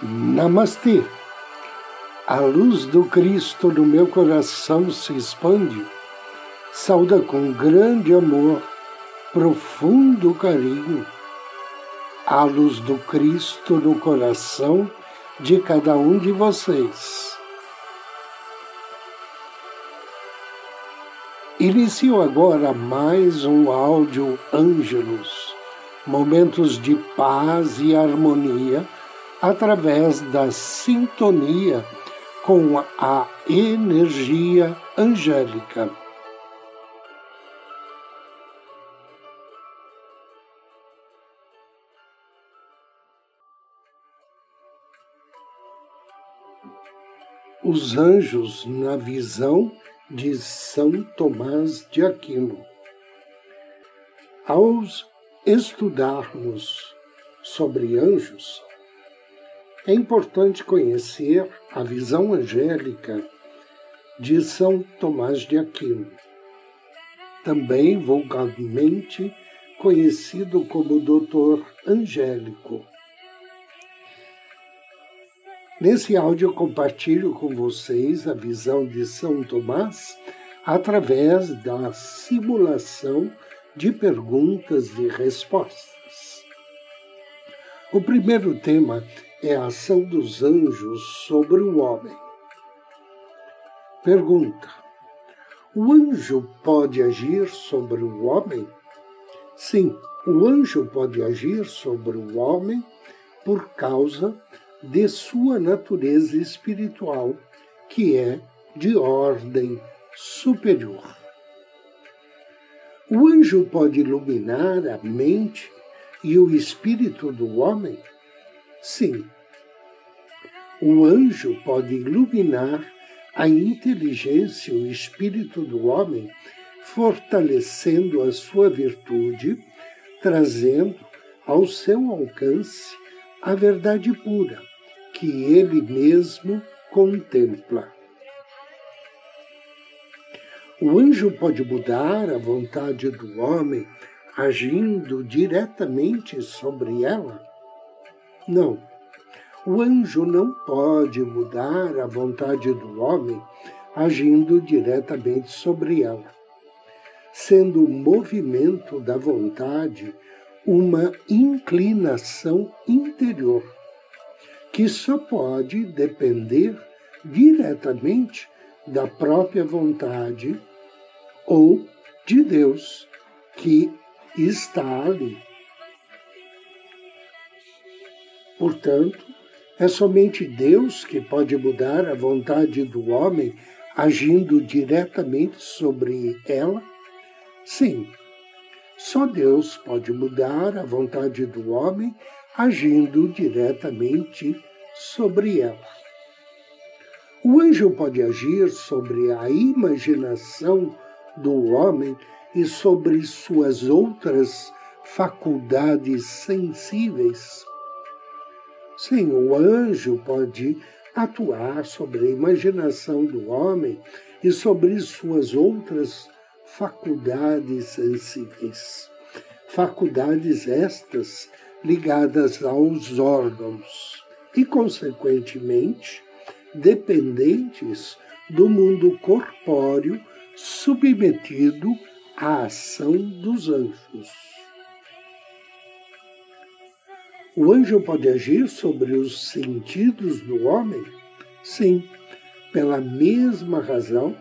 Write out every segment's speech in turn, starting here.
Namastê. A luz do Cristo no meu coração se expande. Sauda com grande amor, profundo carinho. A luz do Cristo no coração de cada um de vocês. Inicio agora mais um áudio Ângelos, momentos de paz e harmonia através da sintonia com a energia angélica. Os anjos na visão de São Tomás de Aquino. Ao estudarmos sobre anjos, é importante conhecer a visão angélica de São Tomás de Aquino, também vulgarmente conhecido como Doutor Angélico. Nesse áudio compartilho com vocês a visão de São Tomás através da simulação de perguntas e respostas. O primeiro tema é a ação dos anjos sobre o homem. Pergunta: O anjo pode agir sobre o homem? Sim, o anjo pode agir sobre o homem por causa de sua natureza espiritual, que é de ordem superior. O anjo pode iluminar a mente e o espírito do homem? Sim, o anjo pode iluminar a inteligência e o espírito do homem, fortalecendo a sua virtude, trazendo ao seu alcance a verdade pura que ele mesmo contempla. O anjo pode mudar a vontade do homem agindo diretamente sobre ela? Não. O anjo não pode mudar a vontade do homem agindo diretamente sobre ela, sendo o movimento da vontade uma inclinação interior, que só pode depender diretamente da própria vontade ou de Deus que está ali. Portanto, é somente Deus que pode mudar a vontade do homem agindo diretamente sobre ela? Sim, só Deus pode mudar a vontade do homem agindo diretamente sobre ela. O anjo pode agir sobre a imaginação do homem e sobre suas outras faculdades sensíveis Sim, o anjo pode atuar sobre a imaginação do homem e sobre suas outras faculdades sensíveis. Faculdades estas ligadas aos órgãos e, consequentemente, dependentes do mundo corpóreo submetido à ação dos anjos. O anjo pode agir sobre os sentidos do homem? Sim, pela mesma razão,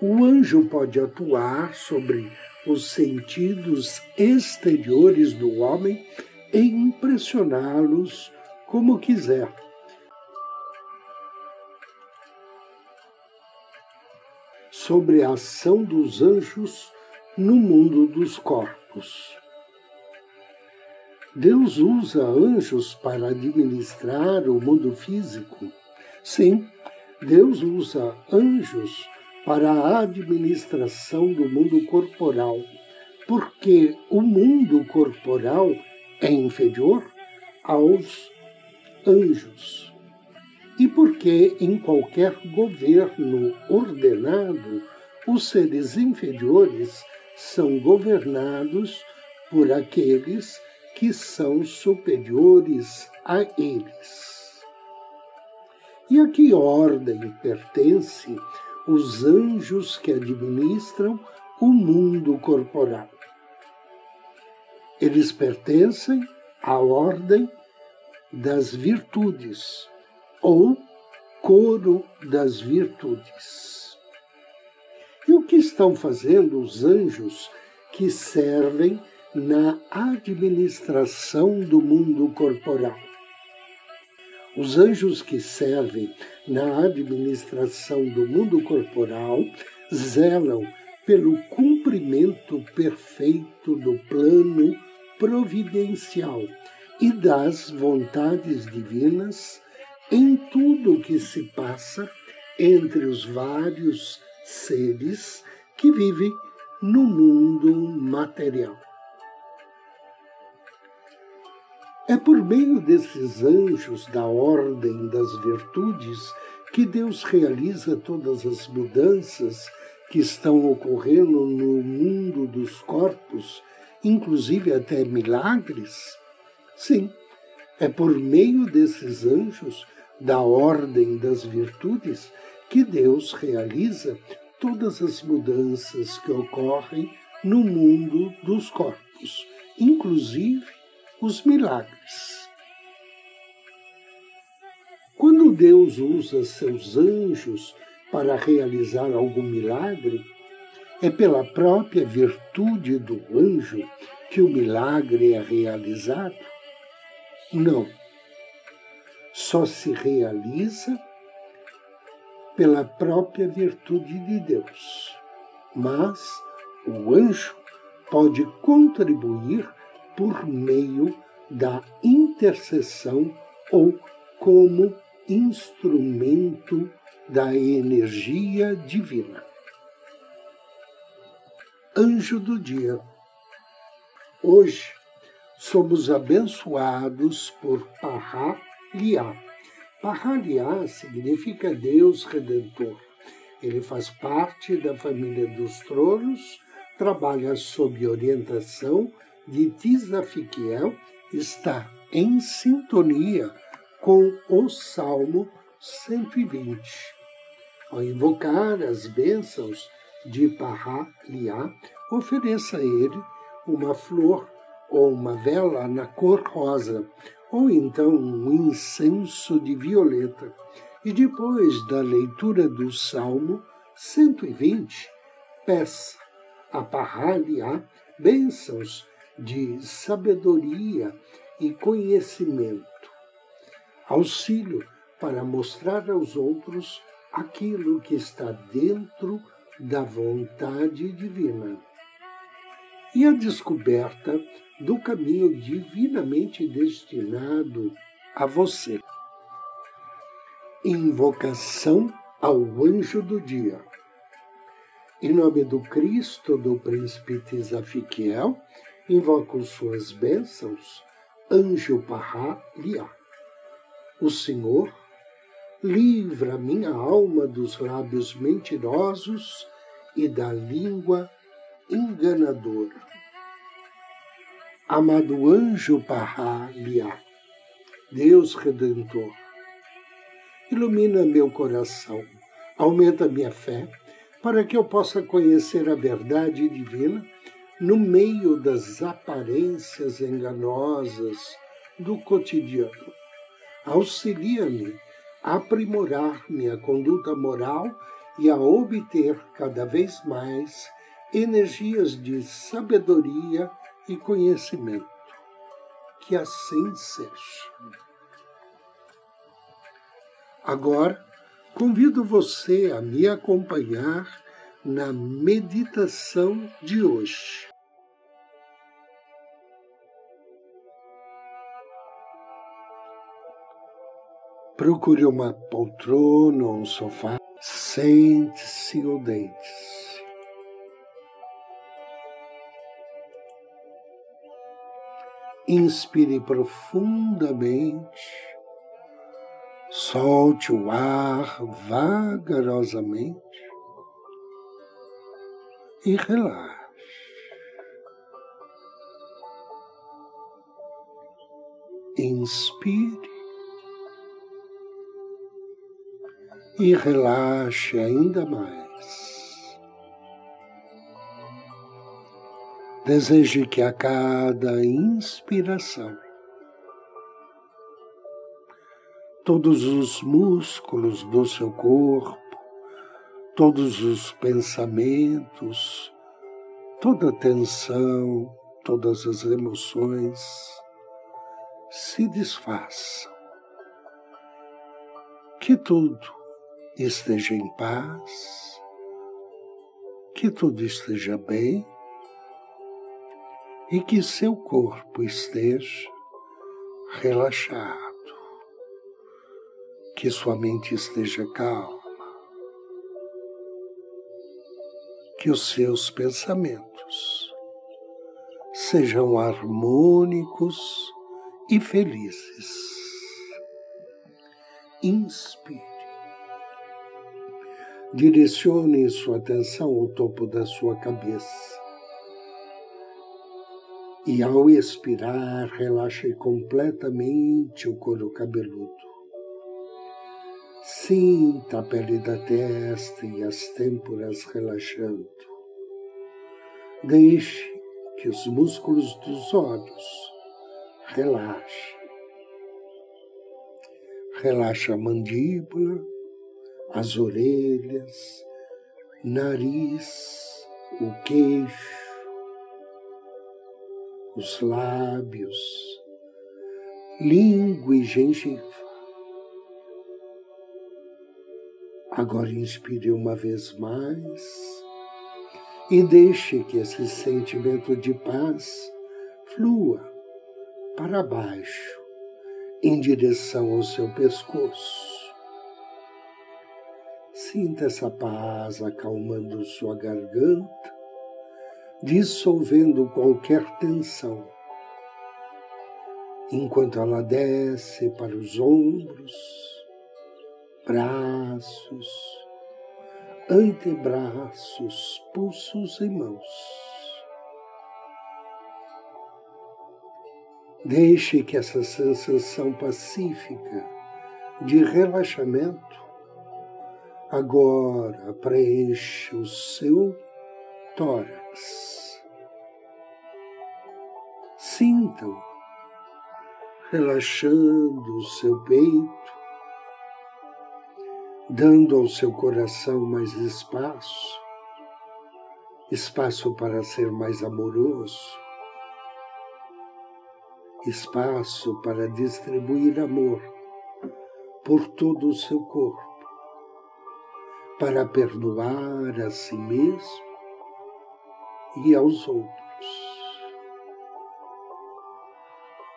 o anjo pode atuar sobre os sentidos exteriores do homem e impressioná-los como quiser. Sobre a ação dos anjos no mundo dos corpos. Deus usa anjos para administrar o mundo físico. Sim, Deus usa anjos para a administração do mundo corporal, porque o mundo corporal é inferior aos anjos. E porque em qualquer governo ordenado, os seres inferiores são governados por aqueles que são superiores a eles. E a que ordem pertence os anjos que administram o mundo corporal? Eles pertencem à ordem das virtudes ou coro das virtudes. E o que estão fazendo os anjos que servem na administração do mundo corporal? Os anjos que servem na administração do mundo corporal zelam pelo cumprimento perfeito do plano providencial e das vontades divinas em tudo o que se passa entre os vários seres que vivem no mundo material. É por meio desses anjos da ordem das virtudes que Deus realiza todas as mudanças que estão ocorrendo no mundo dos corpos, inclusive até milagres? Sim, é por meio desses anjos da ordem das virtudes que Deus realiza todas as mudanças que ocorrem no mundo dos corpos, inclusive os milagres. Quando Deus usa seus anjos para realizar algum milagre, é pela própria virtude do anjo que o milagre é realizado? Não. Só se realiza pela própria virtude de Deus. Mas o anjo pode contribuir por meio da intercessão ou como instrumento da energia divina. Anjo do dia. Hoje somos abençoados por Pará-Liá. Pará-Liá significa Deus Redentor. Ele faz parte da família dos tronos, trabalha sob orientação de Tisafiquiel está em sintonia com o Salmo 120. Ao invocar as bênçãos de Pará-Liá, ofereça a ele uma flor ou uma vela na cor rosa, ou então um incenso de violeta. E depois da leitura do Salmo 120, peça a Pará-Liá bênçãos de sabedoria e conhecimento, auxílio para mostrar aos outros aquilo que está dentro da vontade divina. E a descoberta do caminho divinamente destinado a você. Invocação ao anjo do dia. Em nome do Cristo, do príncipe Tisafiquiel, invoco suas bênçãos, anjo Pará Liá. O Senhor livra minha alma dos lábios mentirosos e da língua enganadora. Amado anjo Pará Liá, Deus Redentor, ilumina meu coração, aumenta minha fé, para que eu possa conhecer a verdade divina no meio das aparências enganosas do cotidiano. Auxilia-me a aprimorar minha conduta moral e a obter cada vez mais energias de sabedoria e conhecimento. Que assim seja. Agora, convido você a me acompanhar na meditação de hoje. Procure uma poltrona ou um sofá, sente-se ou deite-se. Inspire profundamente, solte o ar vagarosamente e relaxe. Inspire e relaxe ainda mais. Deseje que a cada inspiração todos os músculos do seu corpo, todos os pensamentos, toda a tensão, todas as emoções se desfaçam. Que tudo esteja em paz, que tudo esteja bem e que seu corpo esteja relaxado, que sua mente esteja calma, que os seus pensamentos sejam harmônicos e felizes. Inspire. Direcione sua atenção ao topo da sua cabeça. E ao expirar, relaxe completamente o couro cabeludo. Sinta a pele da testa e as têmporas relaxando. Deixe que os músculos dos olhos relaxem. Relaxa a mandíbula, as orelhas, nariz, o queixo, os lábios, língua e gengiva. Agora inspire uma vez mais e deixe que esse sentimento de paz flua para baixo, em direção ao seu pescoço Sinta essa paz acalmando sua garganta, dissolvendo qualquer tensão, enquanto ela desce para os ombros, braços, antebraços, pulsos e mãos. Deixe que essa sensação pacífica de relaxamento Agora preencha o seu tórax. Sintam relaxando o seu peito, dando ao seu coração mais espaço, espaço para ser mais amoroso, espaço para distribuir amor por todo o seu corpo para perdoar a si mesmo e aos outros.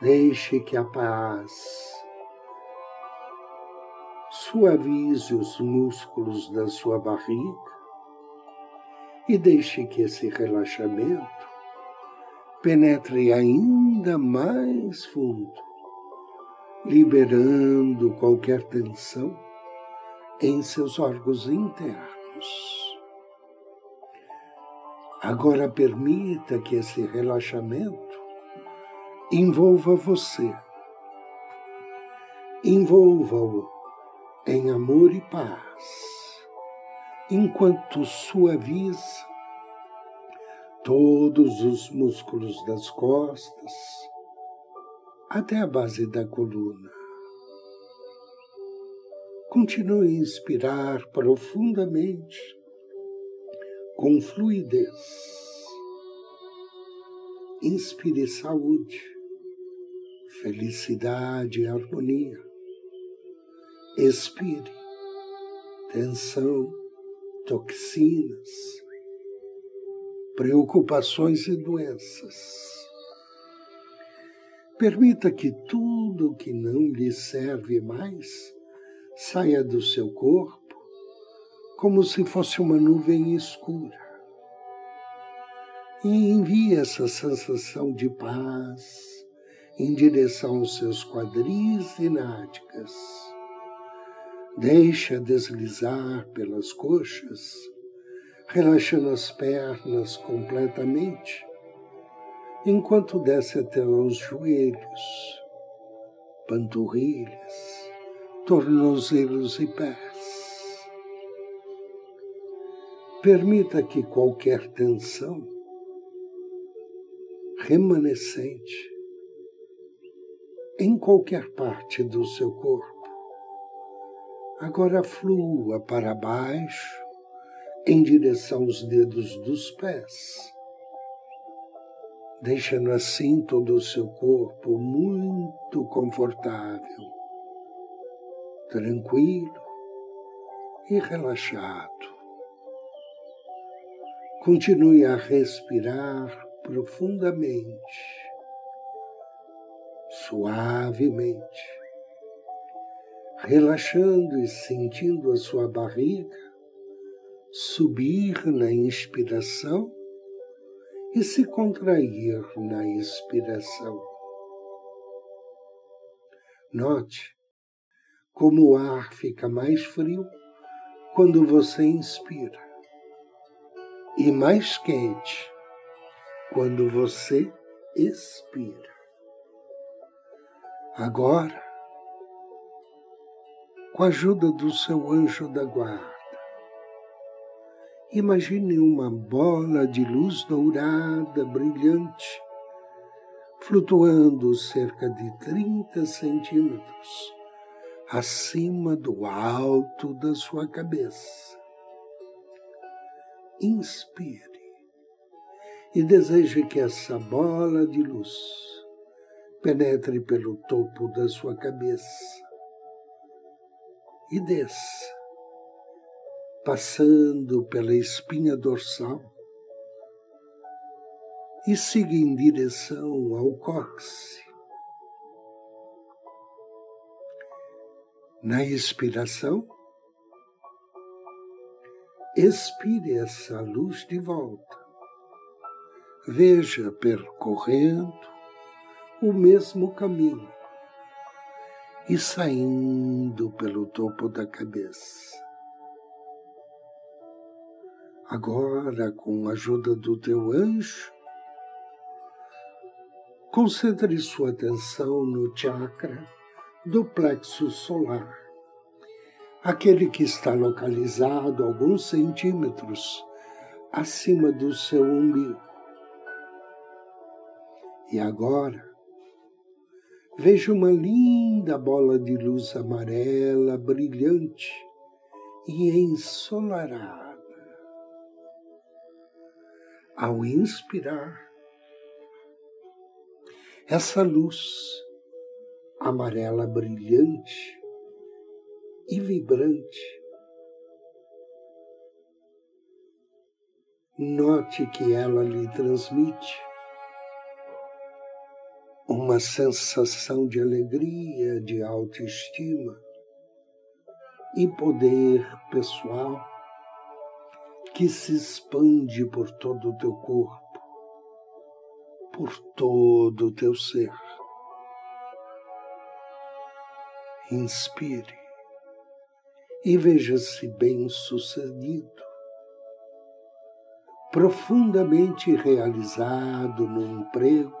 Deixe que a paz suavize os músculos da sua barriga e deixe que esse relaxamento penetre ainda mais fundo, liberando qualquer tensão em seus órgãos internos. Agora permita que esse relaxamento envolva você, envolva-o em amor e paz, enquanto suaviza todos os músculos das costas até a base da coluna. Continue a inspirar profundamente, com fluidez. Inspire saúde, felicidade e harmonia. Expire tensão, toxinas, preocupações e doenças. Permita que tudo que não lhe serve mais saia do seu corpo como se fosse uma nuvem escura e envie essa sensação de paz em direção aos seus quadris e nádegas. Deixa deslizar pelas coxas, relaxando as pernas completamente, enquanto desce até os joelhos, panturrilhas, tornozelos e pés. Permita que qualquer tensão remanescente em qualquer parte do seu corpo agora flua para baixo em direção aos dedos dos pés, deixando assim todo o seu corpo muito confortável, tranquilo e relaxado. Continue a respirar profundamente, suavemente, relaxando e sentindo a sua barriga subir na inspiração e se contrair na expiração. Note como o ar fica mais frio quando você inspira e mais quente quando você expira. Agora, com a ajuda do seu anjo da guarda, Imagine uma bola de luz dourada, brilhante, flutuando cerca de 30 centímetros acima do alto da sua cabeça. Inspire e deseje que essa bola de luz penetre pelo topo da sua cabeça e desça passando pela espinha dorsal e siga em direção ao cóccix. Na expiração, expire essa luz de volta. Veja percorrendo o mesmo caminho e saindo pelo topo da cabeça. Agora, com a ajuda do teu anjo, concentre sua atenção no chakra do plexo solar, aquele que está localizado alguns centímetros acima do seu umbigo. E agora, veja uma linda bola de luz amarela brilhante e ensolarada ao inspirar, essa luz amarela brilhante e vibrante. Note que ela lhe transmite uma sensação de alegria, de autoestima e poder pessoal que se expande por todo o teu corpo, por todo o teu ser. Inspire e veja-se bem-sucedido, profundamente realizado no emprego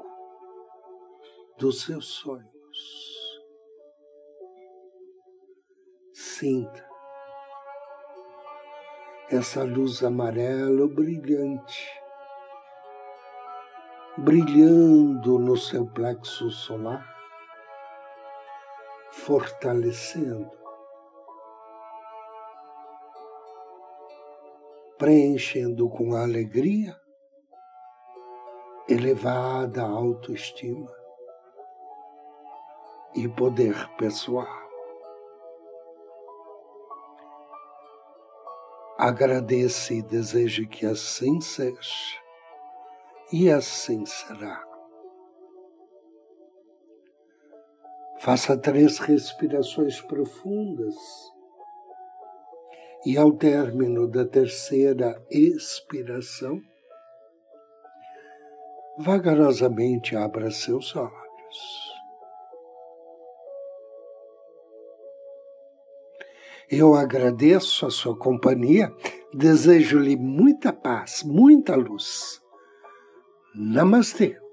dos seus sonhos. Sinta essa luz amarela brilhante, brilhando no seu plexo solar, fortalecendo, preenchendo com alegria, elevada autoestima e poder pessoal. Agradeça e deseje que assim seja, e assim será. Faça três respirações profundas e, ao término da terceira expiração, vagarosamente abra seus olhos. Eu agradeço a sua companhia, desejo-lhe muita paz, muita luz. Namastê.